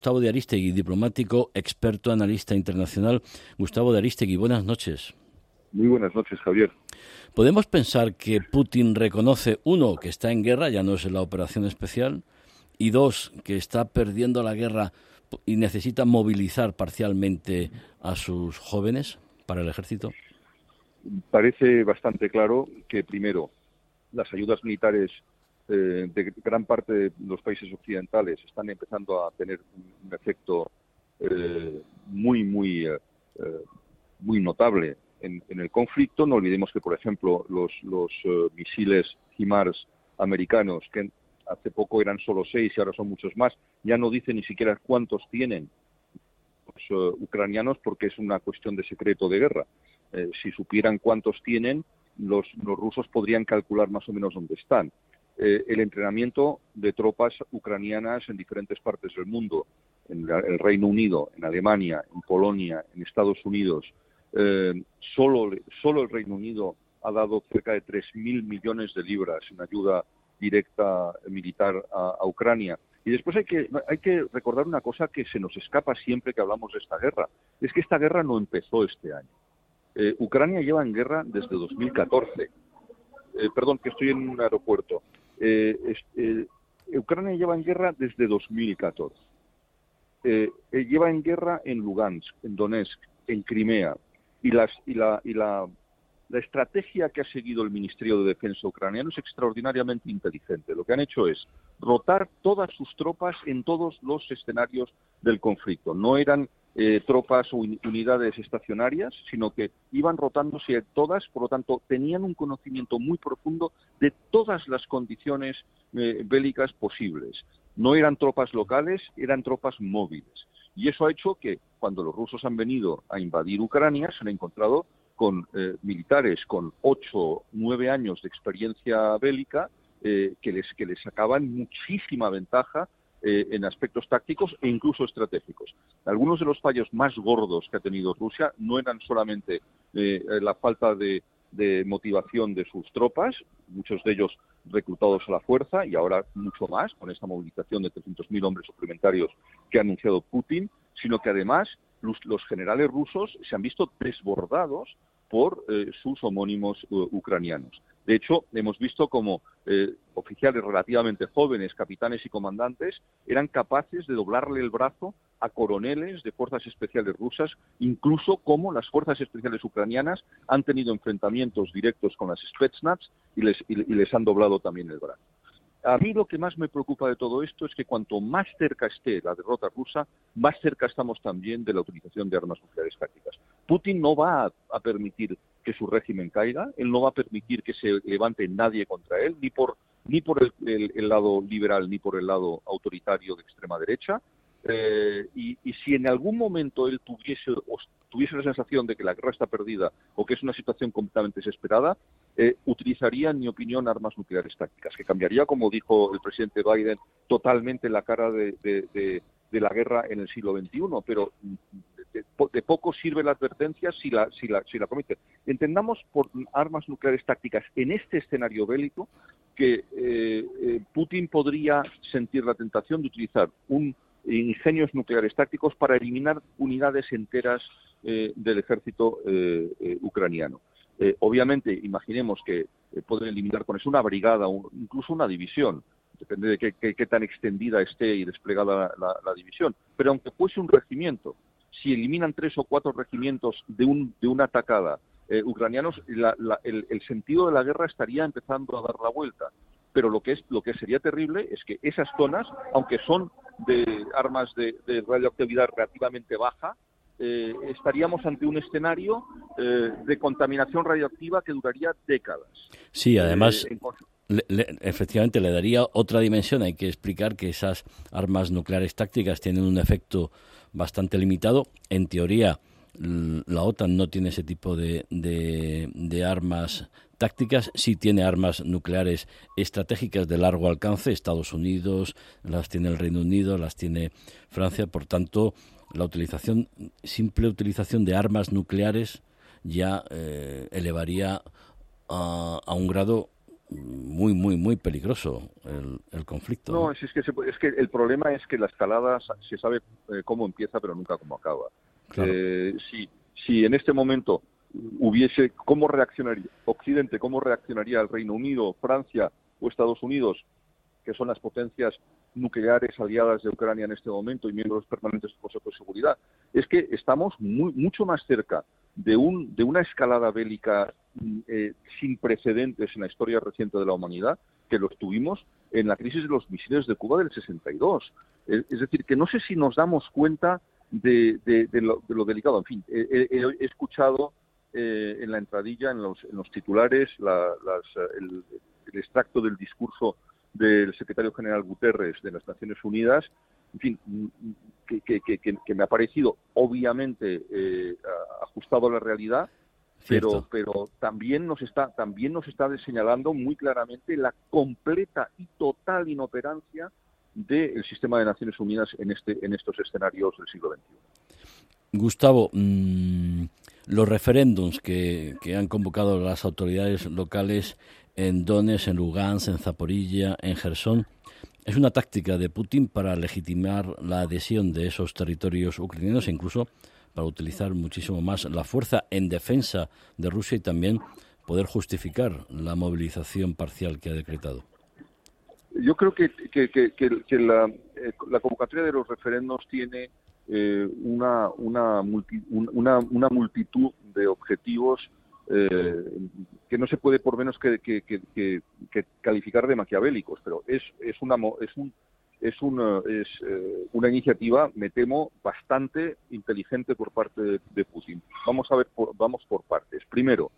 Gustavo de Aristegui, diplomático, experto, analista internacional. Gustavo de Aristegui, buenas noches. Muy buenas noches, Javier. ¿Podemos pensar que Putin reconoce, uno, que está en guerra, ya no es la operación especial, y dos, que está perdiendo la guerra y necesita movilizar parcialmente a sus jóvenes para el ejército? Parece bastante claro que, primero, las ayudas militares eh, de gran parte de los países occidentales están empezando a tener un, efecto eh, muy, muy, eh, muy notable en, el conflicto. No olvidemos que, por ejemplo, los, los misiles HIMARS americanos, que hace poco eran solo seis y ahora son muchos más, ya no dicen ni siquiera cuántos tienen los ucranianos porque es una cuestión de secreto de guerra. si supieran cuántos tienen, los rusos podrían calcular más o menos dónde están. Eh, el entrenamiento de tropas ucranianas en diferentes partes del mundo, en el Reino Unido, en Alemania, en Polonia, en Estados Unidos. Eh, solo, solo el Reino Unido ha dado cerca de 3.000 millones de libras en ayuda directa militar a, Ucrania. Y después hay que, hay que recordar una cosa que se nos escapa siempre que hablamos de esta guerra. Es que esta guerra no empezó este año. Eh, Ucrania lleva en guerra desde 2014. perdón, que estoy en un aeropuerto. Eh, eh, Ucrania lleva en guerra desde 2014. Eh, lleva en guerra en Lugansk, en Donetsk, en Crimea. Y, la estrategia que ha seguido el Ministerio de Defensa ucraniano es extraordinariamente inteligente. Lo que han hecho es rotar todas sus tropas en todos los escenarios del conflicto. No eran eh, tropas o unidades estacionarias, sino que iban rotándose todas, por lo tanto, tenían un conocimiento muy profundo de todas las condiciones eh, bélicas posibles. No eran tropas locales, eran tropas móviles. Y eso ha hecho que cuando los rusos han venido a invadir Ucrania, se han encontrado con eh, militares con ocho, nueve años de experiencia bélica que, les, que les sacaban muchísima ventaja eh, en aspectos tácticos e incluso estratégicos. Algunos de los fallos más gordos que ha tenido Rusia no eran solamente eh, la falta de, motivación de sus tropas, muchos de ellos reclutados a la fuerza y ahora mucho más con esta movilización de 300.000 hombres suplementarios que ha anunciado Putin, sino que además los generales rusos se han visto desbordados por eh, sus homónimos ucranianos. De hecho, hemos visto como eh, oficiales relativamente jóvenes, capitanes y comandantes, eran capaces de doblarle el brazo a coroneles de fuerzas especiales rusas, incluso como las fuerzas especiales ucranianas han tenido enfrentamientos directos con las Spetsnaz y les, y les han doblado también el brazo. A mí lo que más me preocupa de todo esto es que cuanto más cerca esté la derrota rusa, más cerca estamos también de la utilización de armas nucleares tácticas. Putin no va a, permitir que su régimen caiga, él no va a permitir que se levante nadie contra él, ni por, ni por el, lado liberal ni por el lado autoritario de extrema derecha. Eh, y, si en algún momento él tuviese, tuviese la sensación de que la guerra está perdida o que es una situación completamente desesperada, eh, utilizaría, en mi opinión, armas nucleares tácticas, que cambiaría, como dijo el presidente Biden, totalmente la cara de, de la guerra en el siglo XXI. Pero de, poco sirve la advertencia si la, si la, si la comete. Entendamos por armas nucleares tácticas en este escenario bélico que eh, eh, Putin podría sentir la tentación de utilizar un ingenios nucleares tácticos para eliminar unidades enteras eh, del ejército ucraniano. obviamente, imaginemos que pueden eliminar con eso una brigada, o incluso una división, depende de qué, tan extendida esté y desplegada la, división. Pero aunque fuese un regimiento, si eliminan tres o cuatro regimientos de, un, de una atacada eh, ucranianos, el, sentido de la guerra estaría empezando a dar la vuelta. Pero lo que, es, lo que sería terrible es que esas zonas, aunque son de armas de, radioactividad relativamente baja, eh, estaríamos ante un escenario eh, de contaminación radioactiva que duraría décadas. Sí, además, efectivamente le daría otra dimensión. Hay que explicar que esas armas nucleares tácticas tienen un efecto bastante limitado. En teoría, la OTAN no tiene ese tipo de, de, armas tácticas, sí tiene armas nucleares estratégicas de largo alcance, Estados Unidos, las tiene el Reino Unido, las tiene Francia, por tanto, la utilización, simple utilización de armas nucleares ya eh, elevaría a, a, un grado muy, muy, muy peligroso el, conflicto. No, Es, que es que el problema es que la escalada se sabe eh, cómo empieza, pero nunca cómo acaba. Eh, si, si en este momento hubiese, ¿cómo reaccionaría Occidente? ¿Cómo reaccionaría el Reino Unido, Francia o Estados Unidos, que son las potencias nucleares aliadas de Ucrania en este momento y miembros permanentes del Consejo de Seguridad? Es que estamos muy, mucho más cerca de, un, de una escalada bélica eh, sin precedentes en la historia reciente de la humanidad que lo tuvimos en la crisis de los misiles de Cuba del 62. Es, decir, que no sé si nos damos cuenta de, lo, delicado. En fin, he, escuchado eh, en la entradilla, en los, titulares, el, extracto del discurso del secretario general Guterres de las Naciones Unidas, en fin, que, me ha parecido obviamente eh, ajustado a la realidad, pero, pero también nos está también nos está señalando muy claramente la completa y total inoperancia del sistema de Naciones Unidas en este en estos escenarios del siglo XXI. Gustavo, mm, los referéndums que, que, han convocado las autoridades locales en Donetsk, en Lugansk, en Zaporilla, en Gerson, es una táctica de Putin para legitimar la adhesión de esos territorios ucranianos e incluso para utilizar muchísimo más la fuerza en defensa de Rusia y también poder justificar la movilización parcial que ha decretado. Yo creo que, eh, la, convocatoria de los referendos tiene eh, una, una, una, una, multitud de objetivos eh, que no se puede por menos que, calificar de maquiavélicos, pero es, es, una, es un es una, es, eh, una iniciativa, me temo, bastante inteligente por parte de, Putin. Vamos a ver, vamos por partes. Primero,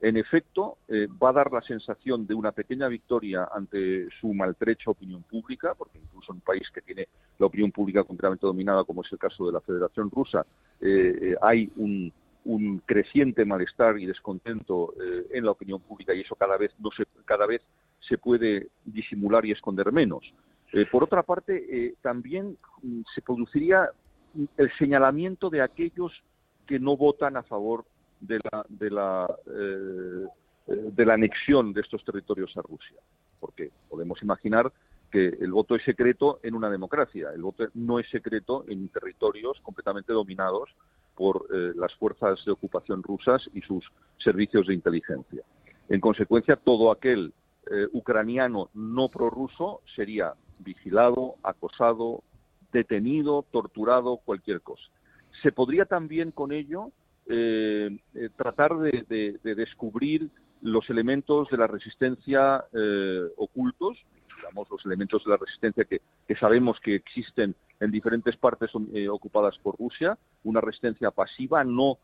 en efecto, eh, va a dar la sensación de una pequeña victoria ante su maltrecha opinión pública, porque incluso en un país que tiene la opinión pública completamente dominada, como es el caso de la Federación Rusa, eh, hay un, un, creciente malestar y descontento en la opinión pública y eso cada vez no se, cada vez se puede disimular y esconder menos. Eh, por otra parte, eh, también mm, se produciría el señalamiento de aquellos que no votan a favor de la, de la, eh, de la anexión de estos territorios a Rusia. Porque podemos imaginar que el voto es secreto en una democracia, el voto no es secreto en territorios completamente dominados por las fuerzas de ocupación rusas y sus servicios de inteligencia. En consecuencia, todo aquel ucraniano no prorruso sería vigilado, acosado, detenido, torturado, cualquier cosa. Se podría también con ello eh, eh, tratar de, descubrir los elementos de la resistencia eh, ocultos, los elementos de la resistencia que, sabemos que existen en diferentes partes ocupadas por Rusia, una resistencia pasiva, no,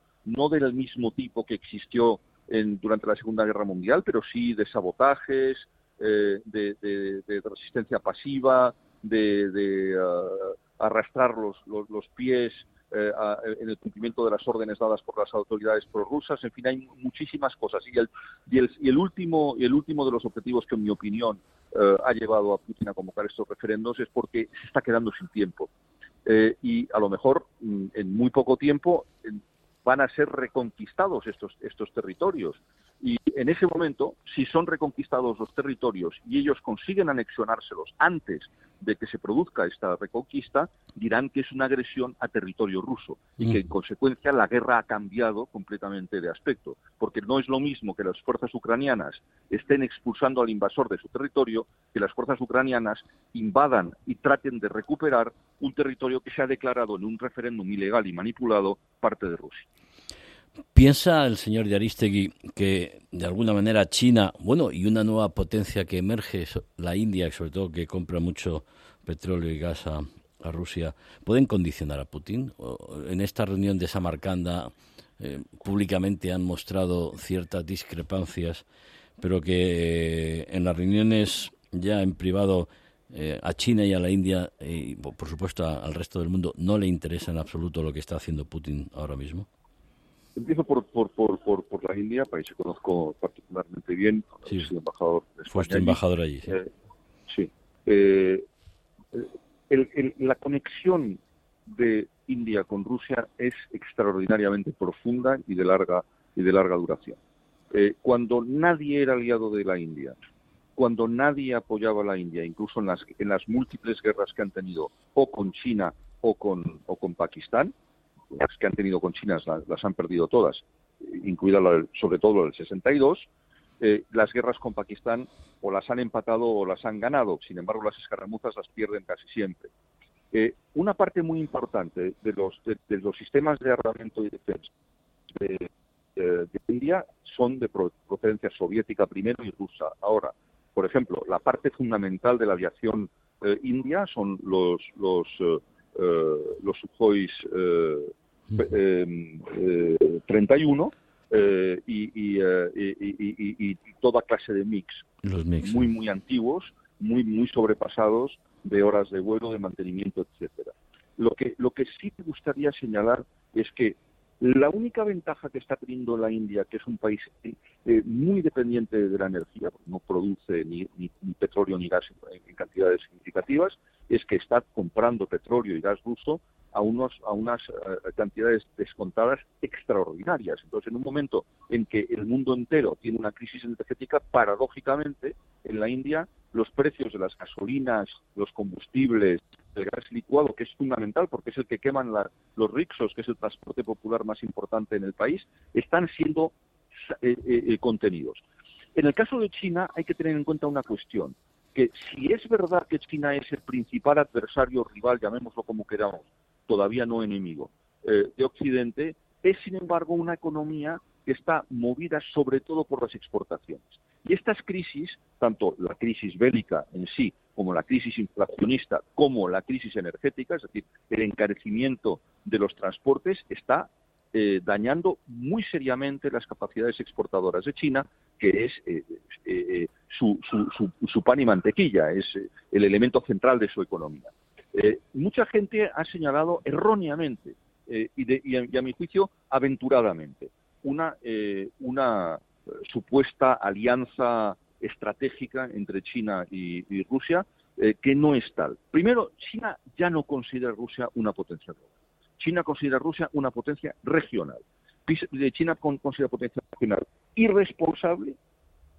del mismo tipo que existió durante la Segunda Guerra Mundial, pero sí de sabotajes, eh, de, resistencia pasiva, de, uh, arrastrar los, pies eh, en el cumplimiento de las órdenes dadas por las autoridades prorrusas. En fin, hay muchísimas cosas. Y el, y el, y el, último, el último de los objetivos que, en mi opinión, eh, ha llevado a Putin a convocar estos referendos es porque se está quedando sin tiempo. y a lo mejor mm, en muy poco tiempo van a ser reconquistados estos, estos territorios. Y en ese momento, si son reconquistados los territorios y ellos consiguen anexionárselos antes de que se produzca esta reconquista, dirán que es una agresión a territorio ruso y que en consecuencia la guerra ha cambiado completamente de aspecto, porque no es lo mismo que las fuerzas ucranianas estén expulsando al invasor de su territorio que las fuerzas ucranianas invadan y traten de recuperar un territorio que se ha declarado en un referéndum ilegal y manipulado parte de Rusia. ¿Piensa el señor Yaristegui que de alguna manera China, bueno, y una nueva potencia que emerge, la India, sobre todo que compra mucho petróleo y gas a, Rusia, pueden condicionar a Putin? En esta reunión de Samarcanda eh, públicamente han mostrado ciertas discrepancias, pero que eh, en las reuniones ya en privado eh, a China y a la India y por supuesto al resto del mundo no le interesa en absoluto lo que está haciendo Putin ahora mismo. Empiezo por, por, por, por, la India, país que conozco particularmente bien. Sí. Soy embajador de España embajador allí. Sí. Eh, eh, la conexión de India con Rusia es extraordinariamente profunda y de larga y de larga duración. Eh, cuando nadie era aliado de la India cuando nadie apoyaba a la India, incluso en las, en las múltiples guerras que han tenido o con China o con, o con Pakistán, las que han tenido con China las, han perdido todas, incluida sobre todo la del 62, eh, las guerras con Pakistán o las han empatado o las han ganado, sin embargo las escaramuzas las pierden casi siempre. Eh, una parte muy importante de los, de, los sistemas de armamento y defensa de, de India son de procedencia soviética primero y rusa. Ahora, por ejemplo, la parte fundamental de la aviación eh, india son los los eh, eh 31 eh, y, y, toda clase de mix, muy muy antiguos, muy muy sobrepasados de horas de vuelo, de mantenimiento, etcétera. Lo que lo que sí me gustaría señalar es que la única ventaja que está teniendo la India, que es un país eh, muy dependiente de la energía, no produce ni, petróleo ni gas en, cantidades significativas, es que está comprando petróleo y gas ruso a, unos, a unas eh, cantidades descontadas extraordinarias. Entonces, en un momento en que el mundo entero tiene una crisis energética, paradójicamente, en la India los precios de las gasolinas, los combustibles, el gas licuado, que es fundamental porque es el que queman los rixos, que es el transporte popular más importante en el país, están siendo eh, eh, contenidos. En el caso de China hay que tener en cuenta una cuestión, que si es verdad que China es el principal adversario rival, llamémoslo como queramos, todavía no enemigo, de Occidente, es sin embargo una economía que está movida sobre todo por las exportaciones. Y estas crisis, tanto la crisis bélica en sí, como la crisis inflacionista, como la crisis energética, es decir, el encarecimiento de los transportes, está eh, dañando muy seriamente las capacidades exportadoras de China, que es eh, eh, su, su, pan y mantequilla, es el elemento central de su economía. Mucha gente ha señalado erróneamente y, a, mi juicio aventuradamente una, una supuesta alianza estratégica entre China y, Rusia eh, que no es tal. Primero, China ya no considera a Rusia una potencia global. China considera a Rusia una potencia regional. China considera potencia regional irresponsable,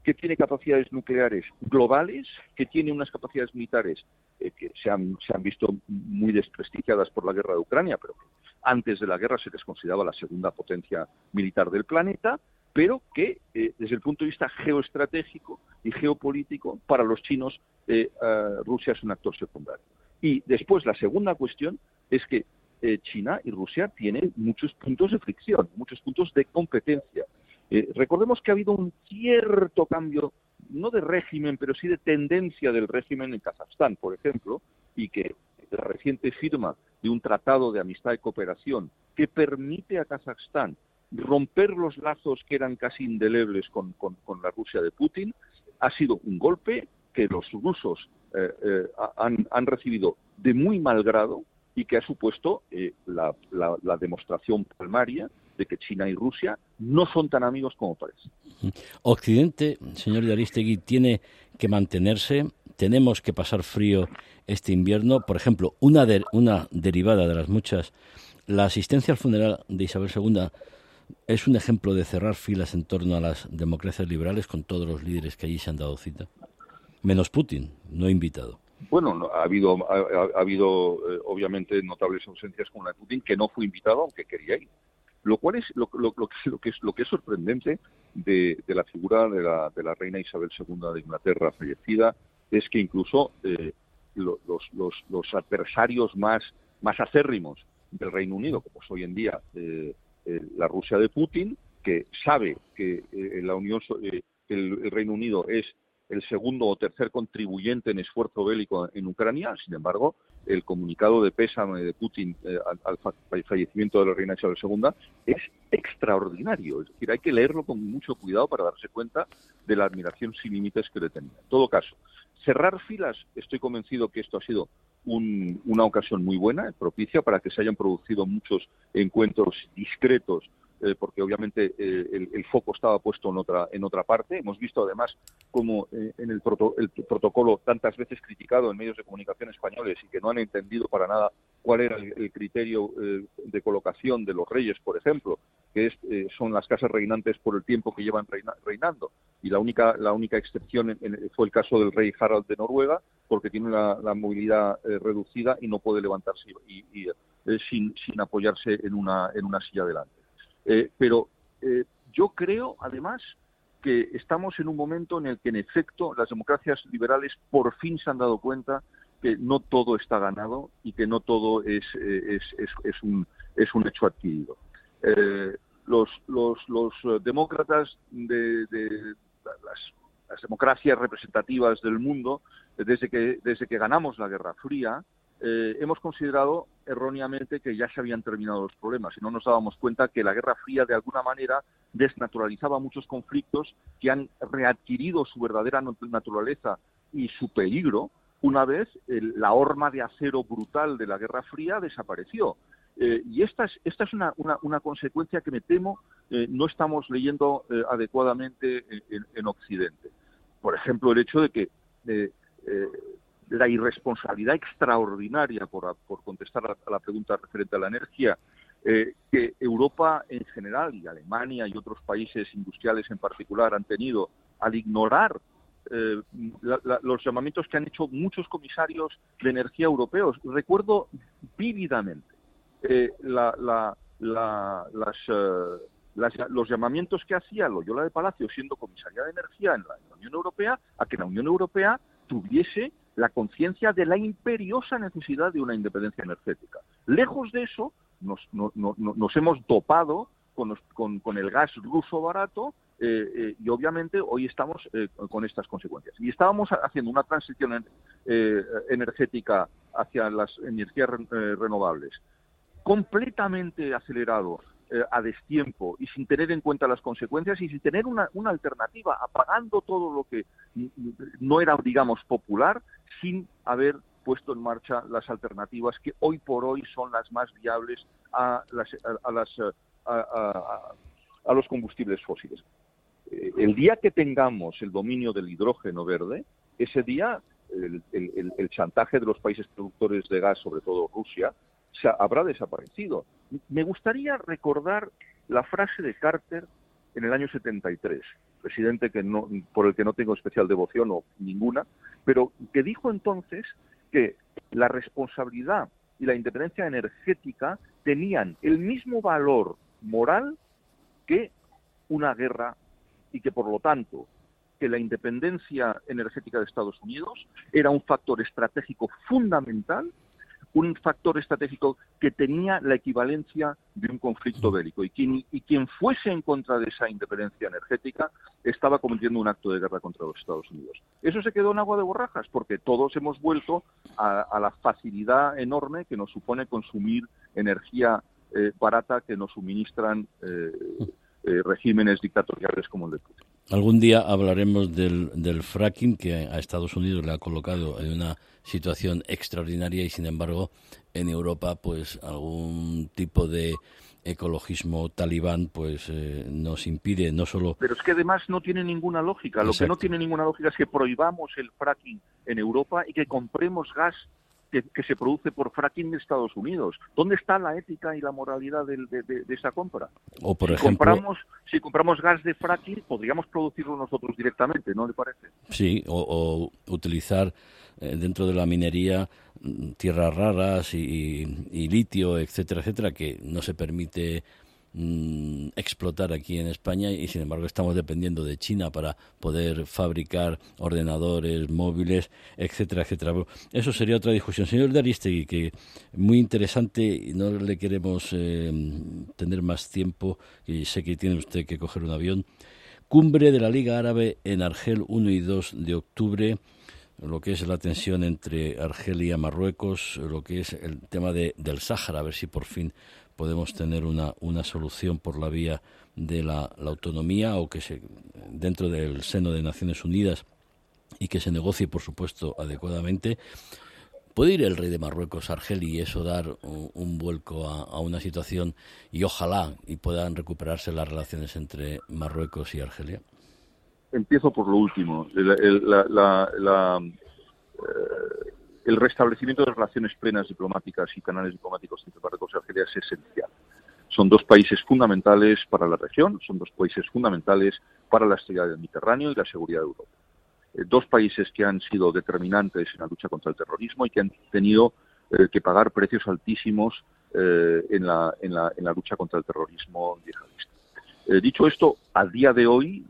que tiene capacidades nucleares globales, que tiene unas capacidades militares eh, que se han, visto muy desprestigiadas por la guerra de Ucrania, pero antes de la guerra se les consideraba la segunda potencia militar del planeta, pero que eh, desde el punto de vista geoestratégico y geopolítico, para los chinos eh, Rusia es un actor secundario. Y después la segunda cuestión es que eh, China y Rusia tienen muchos puntos de fricción, muchos puntos de competencia. Recordemos que ha habido un cierto cambio, no de régimen, pero sí de tendencia del régimen en Kazajstán, por ejemplo, y que la reciente firma de un tratado de amistad y cooperación que permite a Kazajstán romper los lazos que eran casi indelebles con, la Rusia de Putin ha sido un golpe que los rusos eh, eh, han, recibido de muy mal grado y que ha supuesto eh, la, demostración palmaria de que China y Rusia no son tan amigos como parece. Occidente, señor Yaristegui, tiene que mantenerse, tenemos que pasar frío este invierno. Por ejemplo, una, una derivada de las muchas, la asistencia al funeral de Isabel II es un ejemplo de cerrar filas en torno a las democracias liberales con todos los líderes que allí se han dado cita. Menos Putin, no invitado. Bueno, ha habido, ha, habido eh, obviamente notables ausencias como la de Putin, que no fue invitado aunque quería ir. Lo cual es lo, lo, lo, que, es, lo que es sorprendente de, la figura de la, de la reina Isabel II de Inglaterra fallecida es que incluso eh, los, los, los, adversarios más, más acérrimos del Reino Unido, como es hoy en día eh, eh, la Rusia de Putin, que sabe que la Unión, eh, el, Reino Unido es el segundo o tercer contribuyente en esfuerzo bélico en Ucrania. Sin embargo, el comunicado de pésame de Putin al, fallecimiento de la reina Isabel II es extraordinario. Es decir, hay que leerlo con mucho cuidado para darse cuenta de la admiración sin límites que le tenía. En todo caso, cerrar filas, estoy convencido que esto ha sido una ocasión muy buena, propicia, para que se hayan producido muchos encuentros discretos, eh, porque obviamente eh, el, foco estaba puesto en otra, en otra parte. Hemos visto además cómo eh, en el, el, protocolo tantas veces criticado en medios de comunicación españoles y que no han entendido para nada cuál era el, criterio de colocación de los reyes, por ejemplo, que eh, son las casas reinantes por el tiempo que llevan reinando. Y la única, la única excepción fue el caso del rey Harald de Noruega, porque tiene la, movilidad reducida y no puede levantarse y, sin, sin, apoyarse en una, en una silla delante. Pero yo creo, además, que estamos en un momento en el que, en efecto, las democracias liberales por fin se han dado cuenta que no todo está ganado y que no todo es, es, es, un, es un hecho adquirido. Eh, los, los, los, eh, demócratas de, las, democracias representativas del mundo, desde que, desde que ganamos la Guerra Fría, eh, hemos considerado erróneamente que ya se habían terminado los problemas y no nos dábamos cuenta que la Guerra Fría de alguna manera desnaturalizaba muchos conflictos que han readquirido su verdadera naturaleza y su peligro una vez la horma de acero brutal de la Guerra Fría desapareció. Eh, y esta es, esta es una, consecuencia que me temo eh, no estamos leyendo eh, adecuadamente en, Occidente. Por ejemplo, el hecho de que la irresponsabilidad extraordinaria, por, por contestar a, la pregunta referente a la energía, que Europa en general y Alemania y otros países industriales en particular han tenido al ignorar los llamamientos que han hecho muchos comisarios de energía europeos. Recuerdo vívidamente eh, eh, los llamamientos que hacía Loyola de Palacio, siendo comisaria de energía en la, Unión Europea, a que la Unión Europea tuviese la conciencia de la imperiosa necesidad de una independencia energética. Lejos de eso, nos, hemos dopado con, el gas ruso barato eh, y obviamente hoy estamos con estas consecuencias. Y estábamos haciendo una transición energética hacia las energías renovables completamente acelerado eh, a destiempo y sin tener en cuenta las consecuencias y sin tener una, alternativa, apagando todo lo que no era, digamos, popular, sin haber puesto en marcha las alternativas que hoy por hoy son las más viables a, las, a, las, a, los combustibles fósiles. Eh, el día que tengamos el dominio del hidrógeno verde, ese día el chantaje de los países productores de gas, sobre todo Rusia, se habrá desaparecido. Me gustaría recordar la frase de Carter en el año 73, presidente que no, por el que no tengo especial devoción o ninguna, pero que dijo entonces que la responsabilidad y la independencia energética tenían el mismo valor moral que una guerra y que por lo tanto que la independencia energética de Estados Unidos era un factor estratégico fundamental un factor estratégico que tenía la equivalencia de un conflicto bélico y quien, y quien fuese en contra de esa independencia energética estaba cometiendo un acto de guerra contra los Estados Unidos. Eso se quedó en agua de borrajas porque todos hemos vuelto a, la facilidad enorme que nos supone consumir energía eh, barata que nos suministran eh, eh, regímenes dictatoriales como el de Putin. Algún día hablaremos del, del, fracking que a Estados Unidos le ha colocado en una situación extraordinaria y sin embargo en Europa pues algún tipo de ecologismo talibán pues eh, nos impide no solo pero es que además no tiene ninguna lógica. Lo que no tiene ninguna lógica es que prohibamos el fracking en Europa y que compremos gas que, se produce por fracking en Estados Unidos. ¿Dónde está la ética y la moralidad de, esa compra? O por si ejemplo, compramos, si compramos gas de fracking, podríamos producirlo nosotros directamente, ¿no le parece? Sí, o, utilizar eh, dentro de la minería mm, tierras raras y, y, litio, etcétera, etcétera, que no se permite Mm, explotar aquí en España y sin embargo estamos dependiendo de China para poder fabricar ordenadores, móviles, etcétera, etcétera. Eso sería otra discusión. Señor Daristegui, que muy interesante y no le queremos eh, tener más tiempo, y sé que tiene usted que coger un avión. Cumbre de la Liga Árabe en Argel 1 y 2 de octubre lo que es la tensión entre Argelia y Marruecos, lo que es el tema de, del Sáhara, a ver si por fin podemos tener una, una solución por la vía de la, autonomía o que se, dentro del seno de Naciones Unidas y que se negocie, por supuesto, adecuadamente. ¿Puede ir el rey de Marruecos, Argel, y eso dar un, vuelco a, una situación y ojalá y puedan recuperarse las relaciones entre Marruecos y Argelia? Empiezo por lo último. la, eh, el restablecimiento de relaciones plenas diplomáticas y canales diplomáticos entre Marruecos y Argelia es esencial. Son dos países fundamentales para la región, son dos países fundamentales para la estabilidad del Mediterráneo y la seguridad de Europa. Eh, dos países que han sido determinantes en la lucha contra el terrorismo y que han tenido eh, que pagar precios altísimos eh, en, la, en, la, en, la, lucha contra el terrorismo yihadista. dicho esto, a día de hoy,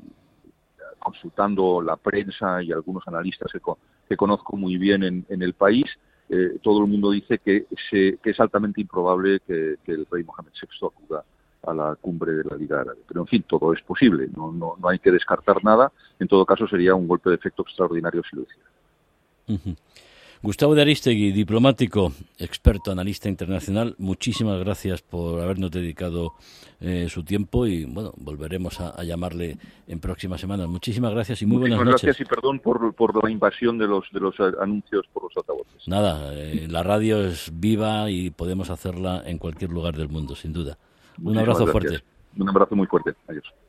consultando la prensa y algunos analistas que, que conozco muy bien en, en el país, eh, todo el mundo dice que, se, que es altamente improbable que, el rey Mohamed VI acuda a la cumbre de la Liga Árabe. Pero, en fin, todo es posible, no, no, no hay que descartar nada. En todo caso, sería un golpe de efecto extraordinario si lo hiciera. Gustavo de Aristegui, diplomático, experto, analista internacional, muchísimas gracias por habernos dedicado eh, su tiempo y bueno, volveremos a, llamarle en próximas semanas. Muchísimas gracias y muy buenas noches. gracias y perdón por, por, la invasión de los, de los anuncios por los altavoces. Nada, eh, la radio es viva y podemos hacerla en cualquier lugar del mundo, sin duda. Un abrazo fuerte. Un abrazo muy fuerte. Adiós.